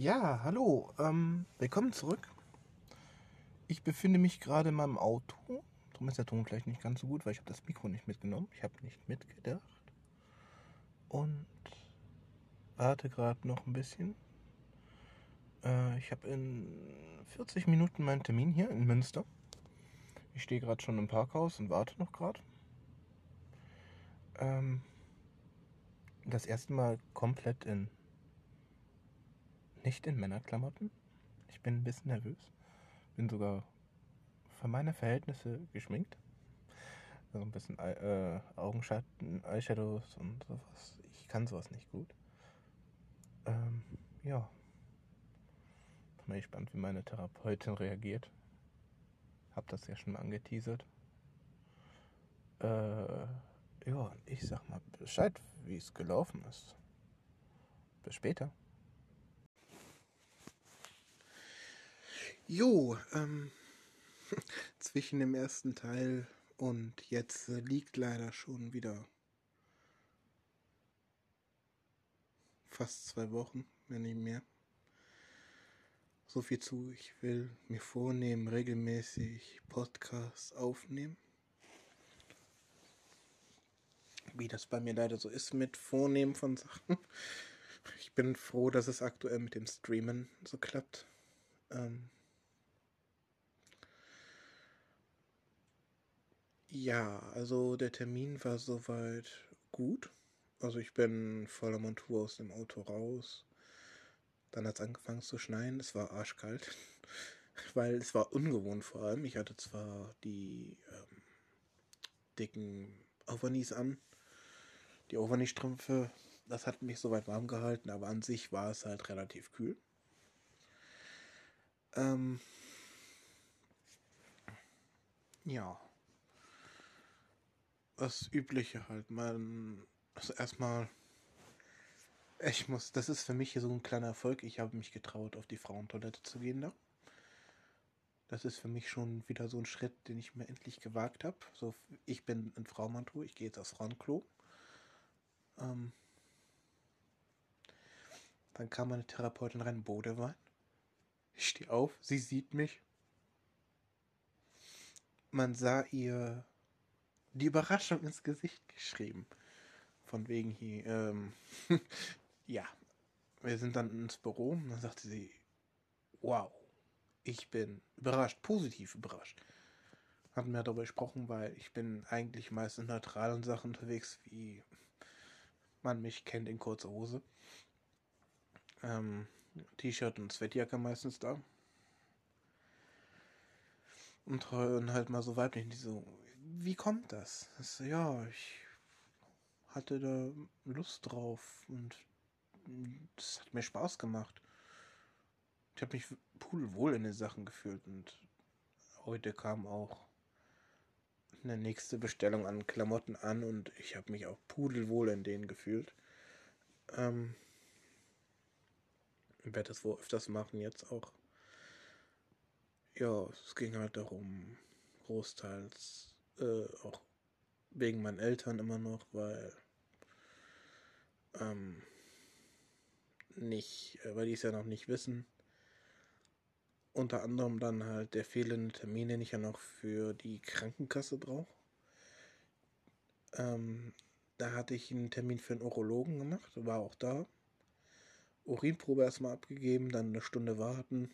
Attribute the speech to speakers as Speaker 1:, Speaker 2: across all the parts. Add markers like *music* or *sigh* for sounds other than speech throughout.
Speaker 1: Ja, hallo, ähm, willkommen zurück. Ich befinde mich gerade in meinem Auto. Darum ist der Ton gleich nicht ganz so gut, weil ich habe das Mikro nicht mitgenommen. Ich habe nicht mitgedacht. Und warte gerade noch ein bisschen. Äh, ich habe in 40 Minuten meinen Termin hier in Münster. Ich stehe gerade schon im Parkhaus und warte noch gerade. Ähm, das erste Mal komplett in nicht in Männerklamotten. Ich bin ein bisschen nervös. Bin sogar für meine Verhältnisse geschminkt. Also ein bisschen äh, Augenschatten, Eyeshadows und sowas. Ich kann sowas nicht gut. Ähm, ja. Bin mal gespannt, wie meine Therapeutin reagiert. Hab das ja schon mal angeteasert. Äh, ja, ich sag mal Bescheid, wie es gelaufen ist. Bis später. Jo, ähm, *laughs* zwischen dem ersten Teil und jetzt äh, liegt leider schon wieder fast zwei Wochen, wenn nicht mehr. So viel zu, ich will mir vornehmen, regelmäßig Podcasts aufnehmen. Wie das bei mir leider so ist mit Vornehmen von Sachen. *laughs* Ich bin froh, dass es aktuell mit dem Streamen so klappt. Ähm, Ja, also der Termin war soweit gut. Also ich bin voller Montur aus dem Auto raus. Dann hat es angefangen zu schneien. Es war arschkalt, *laughs* weil es war ungewohnt vor allem. Ich hatte zwar die ähm, dicken Overknees an, die Overknee-Strümpfe. Das hat mich soweit warm gehalten, aber an sich war es halt relativ kühl. Ähm, ja, das Übliche halt. Man, also erstmal, ich muss, das ist für mich hier so ein kleiner Erfolg. Ich habe mich getraut, auf die Frauentoilette zu gehen da. Das ist für mich schon wieder so ein Schritt, den ich mir endlich gewagt habe. So, ich bin ein Frauenmantur, ich gehe jetzt aufs Frauenklo. Ähm, dann kam meine Therapeutin rein, Bodewein. Ich stehe auf, sie sieht mich. Man sah ihr die Überraschung ins Gesicht geschrieben. Von wegen hier, ähm, *laughs* ja, wir sind dann ins Büro und dann sagte sie, wow, ich bin überrascht, positiv überrascht. Hatten wir darüber gesprochen, weil ich bin eigentlich meist in neutralen Sachen unterwegs, wie man mich kennt in kurzer Hose. Ähm, T-Shirt und Sweatjacke meistens da. Und, und halt mal so weiblich, die so, wie kommt das? das? Ja, ich hatte da Lust drauf und es hat mir Spaß gemacht. Ich habe mich pudelwohl in den Sachen gefühlt und heute kam auch eine nächste Bestellung an Klamotten an und ich habe mich auch pudelwohl in denen gefühlt. Ähm, ich werde das wohl öfters machen jetzt auch. Ja, es ging halt darum, großteils äh, auch wegen meinen Eltern immer noch, weil ähm, nicht, äh, weil die es ja noch nicht wissen. Unter anderem dann halt der fehlende Termin, den ich ja noch für die Krankenkasse brauche. Ähm, da hatte ich einen Termin für einen Urologen gemacht, war auch da. Urinprobe erstmal abgegeben, dann eine Stunde warten.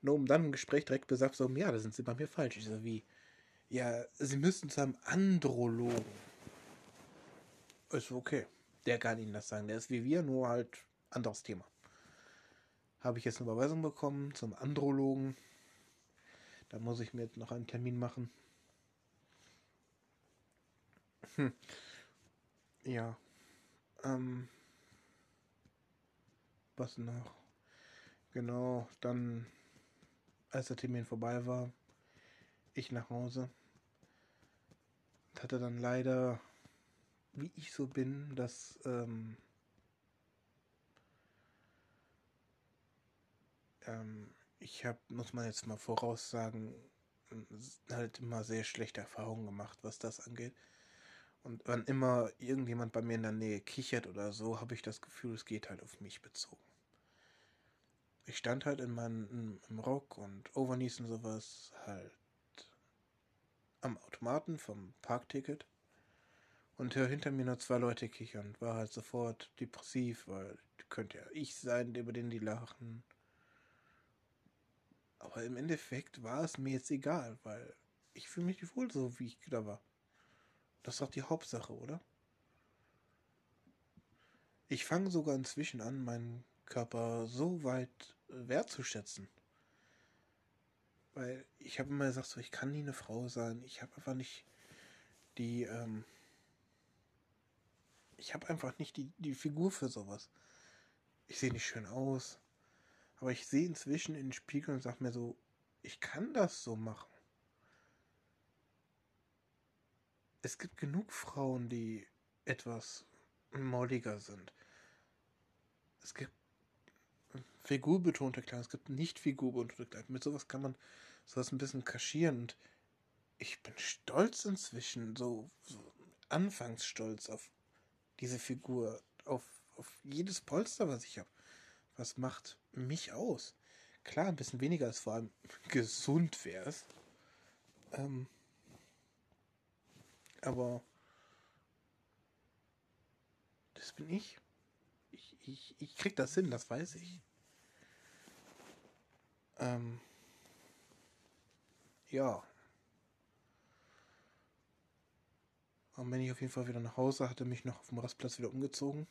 Speaker 1: Nur um dann im Gespräch direkt besagt, so, ja, da sind sie bei mir falsch. Ich so, wie, ja, sie müssten zu einem Andrologen. Ist okay. Der kann Ihnen das sagen. Der ist wie wir, nur halt anderes Thema. Habe ich jetzt eine Überweisung bekommen zum Andrologen. Da muss ich mir jetzt noch einen Termin machen. Hm. Ja. Ähm. Was noch? Genau, dann, als der Termin vorbei war, ich nach Hause hatte dann leider, wie ich so bin, dass ähm, ähm, ich habe, muss man jetzt mal voraussagen, halt immer sehr schlechte Erfahrungen gemacht, was das angeht. Und wann immer irgendjemand bei mir in der Nähe kichert oder so, habe ich das Gefühl, es geht halt auf mich bezogen. ich stand halt in meinem Rock und Overknees und sowas halt am Automaten vom Parkticket und höre hinter mir nur zwei Leute kichern. War halt sofort depressiv, weil könnte ja ich sein, über den die lachen. Aber im Endeffekt war es mir jetzt egal, weil ich fühle mich wohl so, wie ich da war. Das ist doch die Hauptsache, oder? Ich fange sogar inzwischen an, meinen Körper so weit wertzuschätzen. Weil ich habe immer gesagt, so, ich kann nie eine Frau sein. Ich habe einfach nicht die, ähm, ich habe einfach nicht die, die Figur für sowas. Ich sehe nicht schön aus. Aber ich sehe inzwischen in den Spiegel und sage mir so, ich kann das so machen. Es gibt genug Frauen, die etwas molliger sind. Es gibt figurbetonte Kleidung, es gibt nicht figurbetonte Kleidung. Mit sowas kann man sowas ein bisschen kaschieren und ich bin stolz inzwischen, so, so anfangs stolz auf diese Figur, auf, auf jedes Polster, was ich habe. Was macht mich aus? Klar, ein bisschen weniger als vor allem *laughs* gesund wäre es. Ähm, aber das bin ich. Ich, ich. ich krieg das hin, das weiß ich. Ähm, ja. Und bin ich auf jeden Fall wieder nach Hause, hatte mich noch auf dem Rastplatz wieder umgezogen.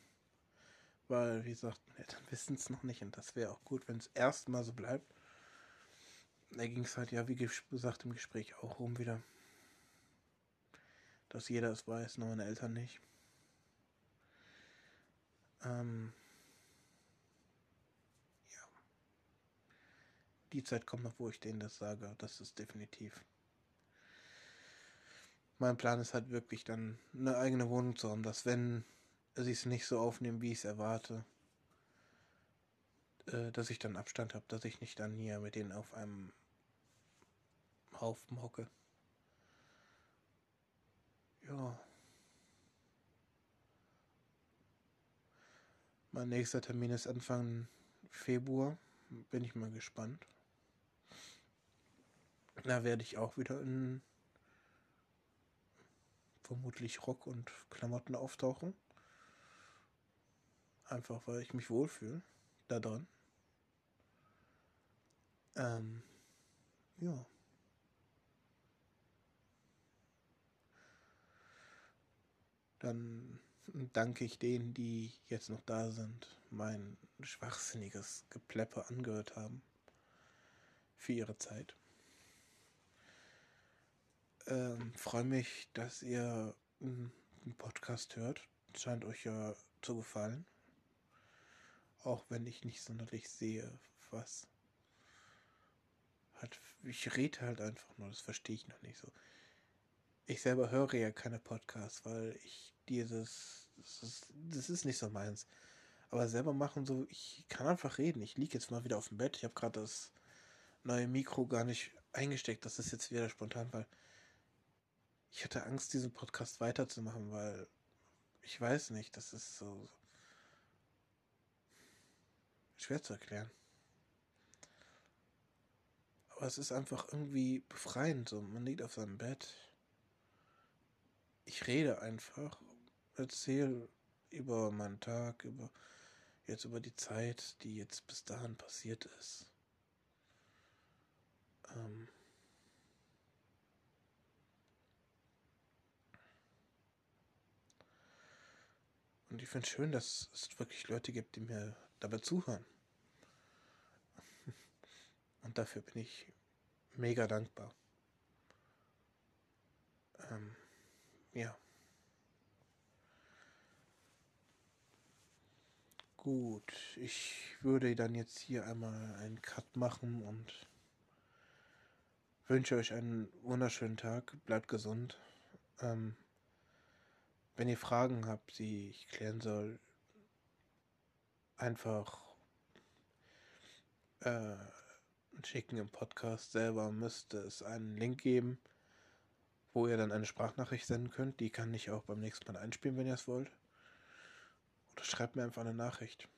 Speaker 1: Weil, wie gesagt, meine Eltern wissen es noch nicht und das wäre auch gut, wenn es erstmal so bleibt. Da ging es halt ja, wie gesagt, im Gespräch auch rum wieder. Dass jeder es weiß, nur meine Eltern nicht. Ähm, Die Zeit kommt noch, wo ich denen das sage. Das ist definitiv. Mein Plan ist halt wirklich dann eine eigene Wohnung zu haben, dass wenn sie es nicht so aufnehmen, wie ich es erwarte, äh, dass ich dann Abstand habe, dass ich nicht dann hier mit denen auf einem Haufen hocke. Ja. Mein nächster Termin ist Anfang Februar. Bin ich mal gespannt. Da werde ich auch wieder in vermutlich Rock und Klamotten auftauchen. Einfach weil ich mich wohlfühle da drin. Ähm, ja. Dann danke ich denen, die jetzt noch da sind, mein schwachsinniges Gepleppe angehört haben. Für ihre Zeit. Ähm, Freue mich, dass ihr einen Podcast hört. Scheint euch ja zu gefallen. Auch wenn ich nicht sonderlich sehe, was hat. Ich rede halt einfach nur, das verstehe ich noch nicht so. Ich selber höre ja keine Podcasts, weil ich dieses. Das ist, das ist nicht so meins. Aber selber machen so, ich kann einfach reden. Ich liege jetzt mal wieder auf dem Bett. Ich habe gerade das neue Mikro gar nicht eingesteckt. Das ist jetzt wieder spontan, weil ich hatte Angst, diesen Podcast weiterzumachen, weil ich weiß nicht, das ist so schwer zu erklären. Aber es ist einfach irgendwie befreiend. So, man liegt auf seinem Bett. Ich rede einfach, erzähle über meinen Tag, über jetzt über die Zeit, die jetzt bis dahin passiert ist. Ähm Und ich finde es schön, dass es wirklich Leute gibt, die mir dabei zuhören. *laughs* Und dafür bin ich mega dankbar. Ähm, ja. Gut, ich würde dann jetzt hier einmal einen Cut machen und wünsche euch einen wunderschönen Tag. Bleibt gesund. Ähm, wenn ihr Fragen habt, die ich klären soll, einfach äh, schicken im Podcast selber müsste es einen Link geben, wo ihr dann eine Sprachnachricht senden könnt. Die kann ich auch beim nächsten Mal einspielen, wenn ihr es wollt. Oder schreibt mir einfach eine Nachricht.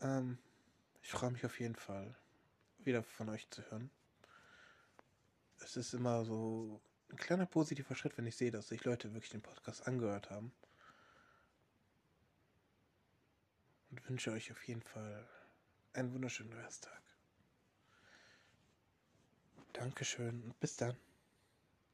Speaker 1: Ähm, ich freue mich auf jeden Fall, wieder von euch zu hören. Es ist immer so ein kleiner positiver Schritt, wenn ich sehe, dass sich Leute wirklich den Podcast angehört haben. Und wünsche euch auf jeden Fall einen wunderschönen Resttag. Dankeschön und bis dann.